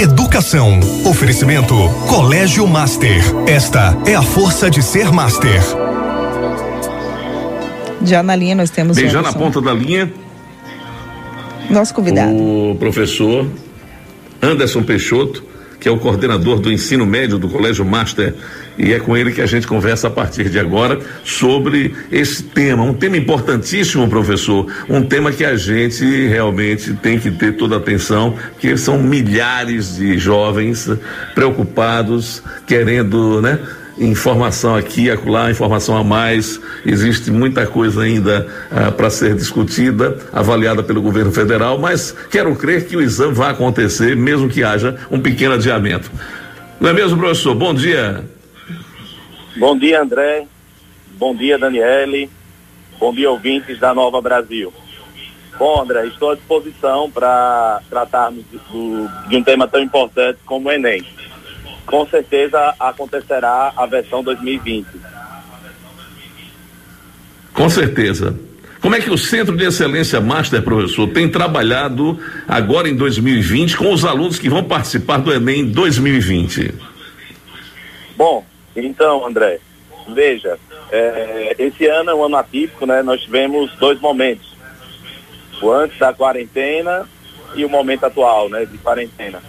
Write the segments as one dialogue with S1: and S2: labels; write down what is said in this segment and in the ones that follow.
S1: Educação. Oferecimento Colégio Master. Esta é a força de ser Master.
S2: Já na linha nós temos.
S3: Bem, já na ponta da linha.
S2: Nosso convidado.
S3: O professor Anderson Peixoto, que é o coordenador do ensino médio do Colégio Master e é com ele que a gente conversa a partir de agora sobre esse tema, um tema importantíssimo, professor, um tema que a gente realmente tem que ter toda a atenção, porque são milhares de jovens preocupados, querendo, né? informação aqui, acolá, informação a mais. Existe muita coisa ainda ah, para ser discutida, avaliada pelo governo federal, mas quero crer que o exame vai acontecer, mesmo que haja um pequeno adiamento. Não é mesmo, professor? Bom dia.
S4: Bom dia, André. Bom dia, Daniele. Bom dia, ouvintes da Nova Brasil. Bom, André, estou à disposição para tratarmos do, de um tema tão importante como o Enem. Com certeza acontecerá a versão 2020.
S3: Com certeza. Como é que o Centro de Excelência Master, professor, tem trabalhado agora em 2020 com os alunos que vão participar do Enem 2020?
S4: Bom, então, André, veja, é, esse ano é um ano atípico, né? Nós tivemos dois momentos. O antes da quarentena e o momento atual, né, de quarentena.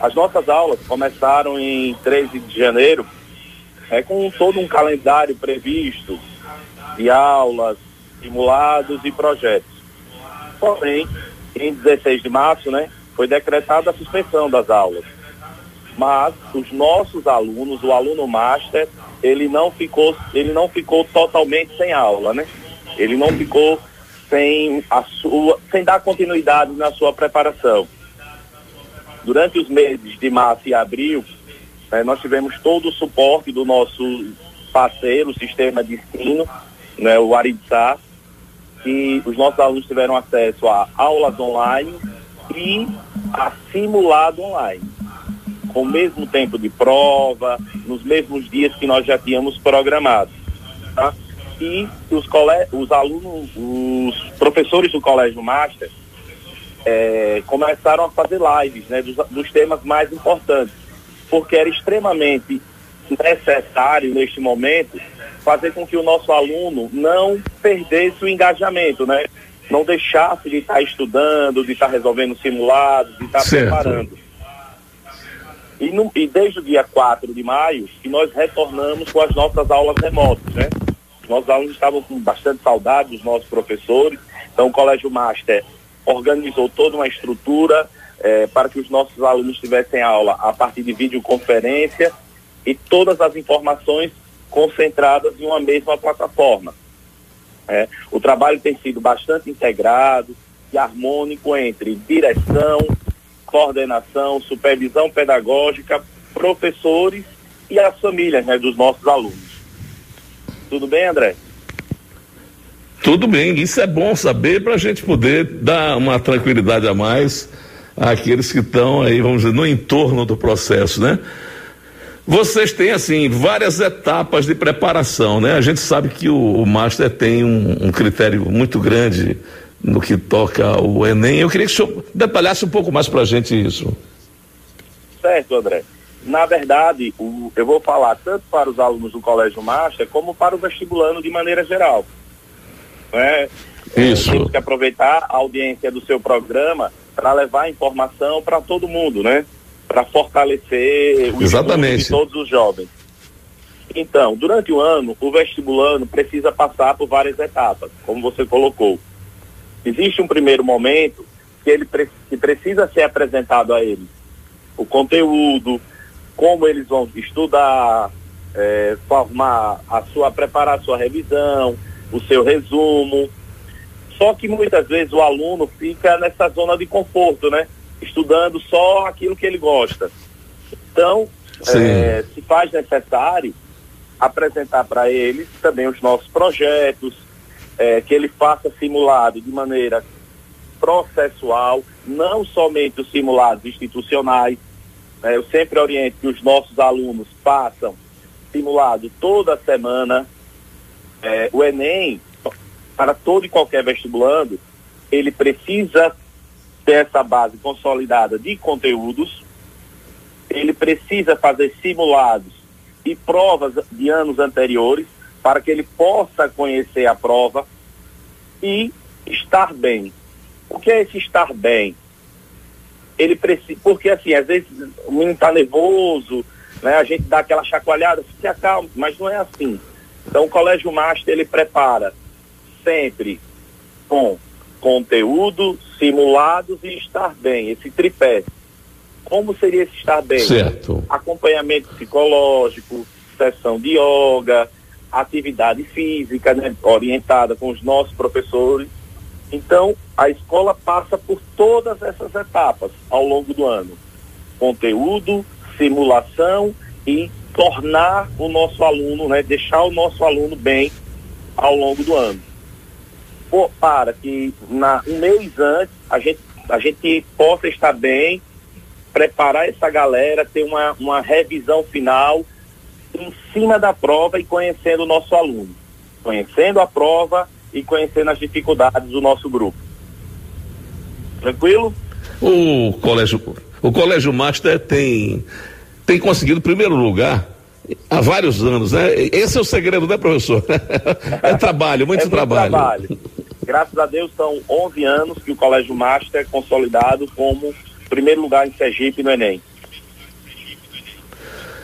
S4: As nossas aulas começaram em 13 de janeiro, é, com todo um calendário previsto de aulas, simulados e projetos. Porém, em 16 de março, né, foi decretada a suspensão das aulas mas os nossos alunos, o aluno master, ele não ficou, ele não ficou totalmente sem aula, né? Ele não ficou sem a sua, sem dar continuidade na sua preparação. Durante os meses de março e abril, né, nós tivemos todo o suporte do nosso parceiro, o sistema de ensino, né, o Aritsá, que os nossos alunos tiveram acesso a aulas online e a simulado online com o mesmo tempo de prova, nos mesmos dias que nós já tínhamos programado. Tá? E os, os alunos, os professores do Colégio Master é, começaram a fazer lives né, dos, dos temas mais importantes, porque era extremamente necessário neste momento fazer com que o nosso aluno não perdesse o engajamento, né? Não deixasse de estar estudando, de estar resolvendo simulados, de estar certo. preparando. E, no, e, desde o dia 4 de maio, que nós retornamos com as nossas aulas remotas, né? Nossos alunos estavam com bastante saudade dos nossos professores, então o Colégio Master organizou toda uma estrutura eh, para que os nossos alunos tivessem aula a partir de videoconferência e todas as informações concentradas em uma mesma plataforma. É, o trabalho tem sido bastante integrado e harmônico entre direção, coordenação, supervisão pedagógica, professores e as famílias né, dos nossos alunos. Tudo bem, André?
S3: Tudo bem, isso é bom saber para a gente poder dar uma tranquilidade a mais àqueles que estão aí, vamos dizer, no entorno do processo, né? Vocês têm, assim, várias etapas de preparação, né? A gente sabe que o, o Master tem um, um critério muito grande no que toca o Enem. Eu queria que o senhor detalhasse um pouco mais para a gente isso.
S4: Certo, André. Na verdade, o, eu vou falar tanto para os alunos do Colégio Master como para o vestibulando de maneira geral. É,
S3: isso.
S4: É, temos que aproveitar a audiência do seu programa para levar informação para todo mundo, né? Para fortalecer o
S3: Exatamente.
S4: de todos os jovens. Então, durante o ano, o vestibulando precisa passar por várias etapas, como você colocou. Existe um primeiro momento que ele que precisa ser apresentado a eles. O conteúdo, como eles vão estudar, é, formar a sua, preparar a sua revisão, o seu resumo. Só que muitas vezes o aluno fica nessa zona de conforto, né? Estudando só aquilo que ele gosta. Então, é, se faz necessário apresentar para eles também os nossos projetos, é, que ele faça simulado de maneira processual, não somente os simulados institucionais. Né? Eu sempre oriento que os nossos alunos façam simulado toda semana. É, o Enem, para todo e qualquer vestibulando, ele precisa ter essa base consolidada de conteúdos, ele precisa fazer simulados e provas de anos anteriores para que ele possa conhecer a prova e estar bem. O que é esse estar bem? Ele precisa, porque assim, às vezes o menino está nervoso, né? A gente dá aquela chacoalhada, se acalma, mas não é assim. Então o Colégio Master ele prepara sempre com conteúdo, simulados e estar bem, esse tripé. Como seria esse estar bem?
S3: Certo.
S4: Acompanhamento psicológico, sessão de yoga, atividade física né, orientada com os nossos professores. Então, a escola passa por todas essas etapas ao longo do ano: conteúdo, simulação e tornar o nosso aluno, né, deixar o nosso aluno bem ao longo do ano. Por, para que na, um mês antes a gente, a gente possa estar bem, preparar essa galera, ter uma, uma revisão final em cima da prova e conhecendo o nosso aluno, conhecendo a prova e conhecendo as dificuldades do nosso grupo. Tranquilo?
S3: O colégio, o colégio Master tem tem conseguido primeiro lugar há vários anos, né? Esse é o segredo, né, professor? é trabalho, muito, é trabalho. trabalho.
S4: Graças a Deus são 11 anos que o Colégio Master é consolidado como primeiro lugar em Sergipe no Enem.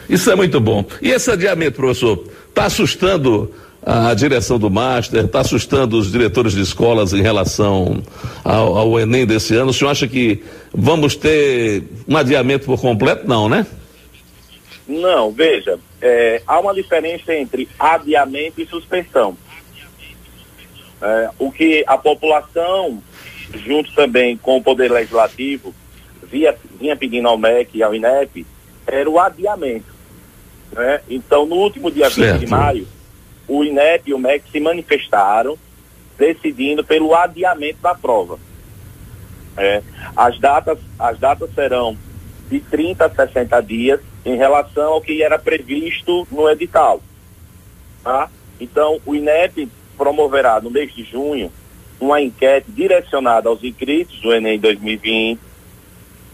S3: Isso é muito bom. E esse adiamento, professor, está assustando a direção do Master, está assustando os diretores de escolas em relação ao, ao, Enem desse ano. O senhor acha que vamos ter um adiamento por completo? Não, né?
S4: Não, veja, é, há uma diferença entre adiamento e suspensão. É, o que a população, junto também com o Poder Legislativo, via, vinha pedindo ao MEC e ao INEP, era o adiamento. Né? Então, no último dia certo. 20 de maio, o INEP e o MEC se manifestaram decidindo pelo adiamento da prova. É, as, datas, as datas serão de 30 a 60 dias em relação ao que era previsto no edital. Tá? Então, o INEP promoverá no mês de junho uma enquete direcionada aos inscritos do Enem 2020,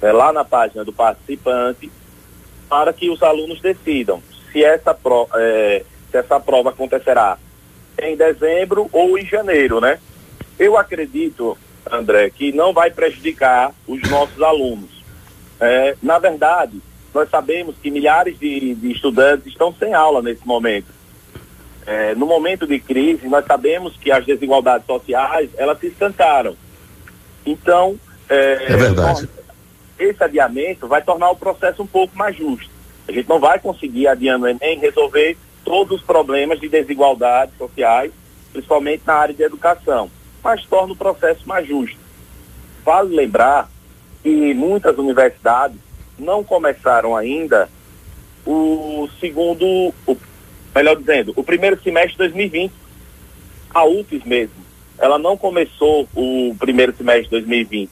S4: é, lá na página do participante, para que os alunos decidam se essa, pro, é, se essa prova acontecerá em dezembro ou em janeiro, né? Eu acredito, André, que não vai prejudicar os nossos alunos. É, na verdade, nós sabemos que milhares de, de, estudantes estão sem aula nesse momento. É, no momento de crise, nós sabemos que as desigualdades sociais, elas se estancaram. Então,
S3: é, é verdade.
S4: esse adiamento vai tornar o processo um pouco mais justo. A gente não vai conseguir, adiando o Enem, resolver todos os problemas de desigualdades sociais, principalmente na área de educação, mas torna o processo mais justo. Vale lembrar que muitas universidades não começaram ainda o segundo, o, melhor dizendo, o primeiro semestre de 2020. A UFES mesmo, ela não começou o primeiro semestre de 2020.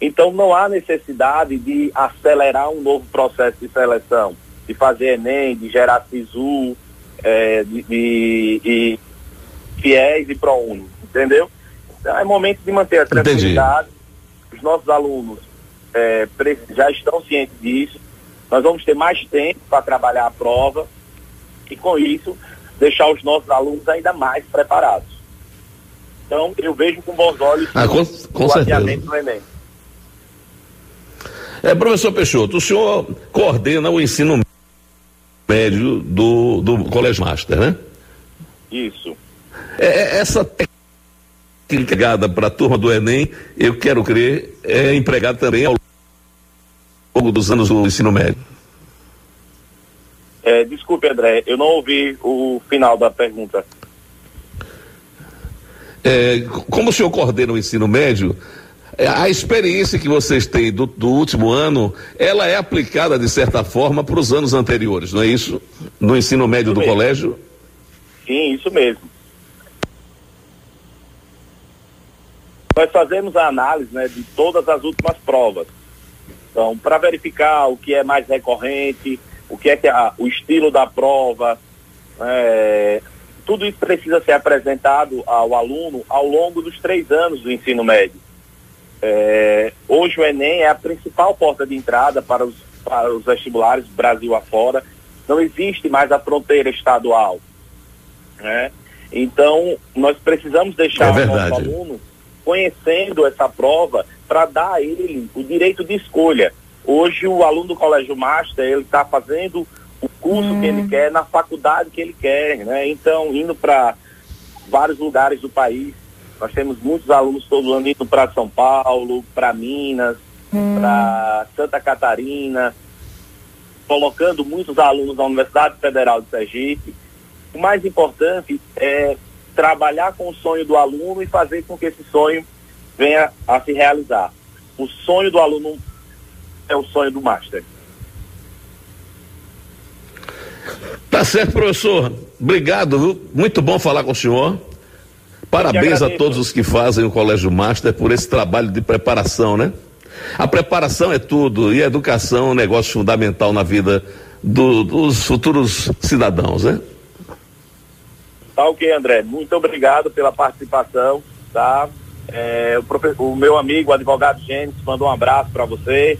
S4: Então não há necessidade de acelerar um novo processo de seleção de fazer Enem, de gerar SISU, é, de, de, de FIES e ProUni, entendeu? Então é momento de manter a tranquilidade. Entendi. Os nossos alunos é, já estão cientes disso. Nós vamos ter mais tempo para trabalhar a prova e com isso deixar os nossos alunos ainda mais preparados. Então eu vejo com bons olhos
S3: ah, com, com o do Enem. É, professor Peixoto, o senhor coordena o ensino médio do, do Colégio Master, né?
S4: Isso.
S3: É, é essa técnica ligada para a turma do Enem, eu quero crer, é empregada também ao longo dos anos do ensino médio.
S4: É, desculpe, André, eu não ouvi o final da pergunta.
S3: É, como o senhor coordena o ensino médio, a experiência que vocês têm do, do, último ano, ela é aplicada de certa forma para os anos anteriores, não é isso? No ensino médio isso do mesmo. colégio?
S4: Sim, isso mesmo. Nós fazemos a análise né, de todas as últimas provas. Então, para verificar o que é mais recorrente, o que é que a, o estilo da prova, é, tudo isso precisa ser apresentado ao aluno ao longo dos três anos do ensino médio. É, hoje o Enem é a principal porta de entrada para os para os vestibulares Brasil afora. Não existe mais a fronteira estadual. Né? Então, nós precisamos deixar
S3: é
S4: o nosso aluno conhecendo essa prova para dar a ele o direito de escolha. Hoje, o aluno do Colégio Master, ele está fazendo o curso hum. que ele hum. quer na faculdade que ele quer, né? Então, indo para vários lugares do país. Nós temos muitos alunos todo ano indo para São Paulo, para Minas, hum. para Santa Catarina, colocando muitos alunos na Universidade Federal de Sergipe. O mais importante é trabalhar com o sonho do aluno e fazer com que esse sonho venha a se realizar. O sonho do aluno é o sonho do Master.
S3: Tá certo, professor. Obrigado, viu? Muito bom falar com o senhor. Parabéns a todos os que fazem o Colégio Master por esse trabalho de preparação, né? A preparação é tudo e a educação é um negócio fundamental na vida do, dos futuros cidadãos, né?
S4: Tá ok, André. Muito obrigado pela participação, tá? É, o, o, meu amigo, o advogado Gênesis, mandou um abraço para você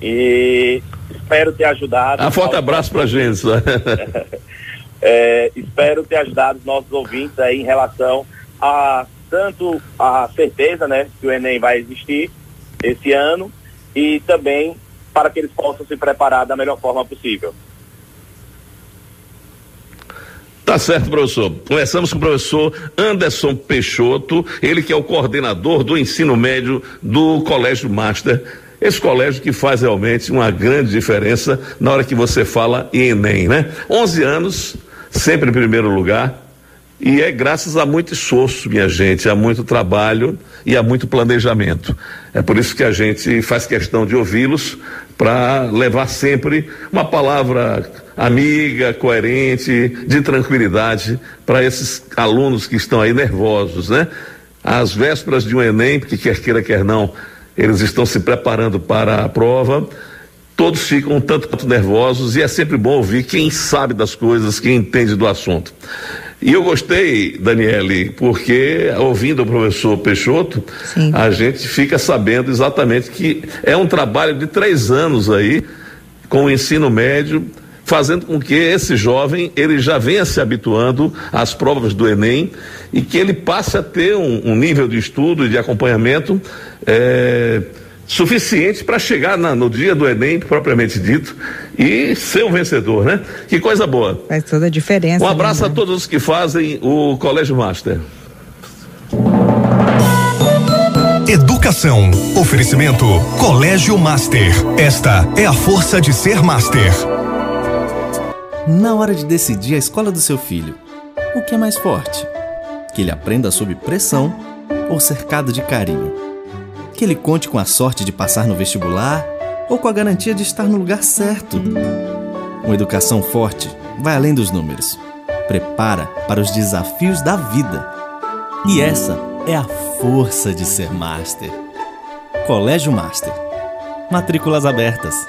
S4: e espero ter ajudado.
S3: Um forte abraço para a Gênesis.
S4: é, espero ter ajudado os nossos ouvintes aí em relação a tanto a certeza, né, que o Enem vai existir esse ano e também para que eles possam se preparar da melhor forma possível.
S3: Tá certo, professor. Começamos com o professor Anderson Peixoto, ele que é o coordenador do ensino médio do Colégio Master. Esse colégio que faz realmente uma grande diferença na hora que você fala em Enem, né? 11 anos, sempre em primeiro lugar, e é graças a muito esforço, minha gente, a muito trabalho e a muito planejamento. É por isso que a gente faz questão de ouvi-los para levar sempre uma palavra amiga, coerente, de tranquilidade para esses alunos que estão aí nervosos, né? Às vésperas de um Enem, porque quer queira, quer não, eles estão se preparando para a prova todos ficam um tanto quanto nervosos e é sempre bom ouvir quem sabe das coisas, quem entende do assunto. E eu gostei, Daniele, porque ouvindo o professor Peixoto, Sim. a gente fica sabendo exatamente que é um trabalho de três anos aí, com o ensino médio, fazendo com que esse jovem ele já venha se habituando às provas do Enem e que ele passe a ter um, um nível de estudo e de acompanhamento. É, suficiente para chegar na, no dia do Enem, propriamente dito, e ser um vencedor, né? Que coisa boa.
S2: Faz toda a diferença.
S3: Um abraço né? a todos os que fazem o Colégio Master.
S1: Educação. Oferecimento Colégio Master. Esta é a força de ser Master.
S5: Na hora de decidir a escola do seu filho, o que é mais forte? Que ele aprenda sob pressão ou cercado de carinho? Que ele conte com a sorte de passar no vestibular ou com a garantia de estar no lugar certo. Uma educação forte vai além dos números. Prepara para os desafios da vida. E essa é a força de ser Master. Colégio Master. Matrículas abertas.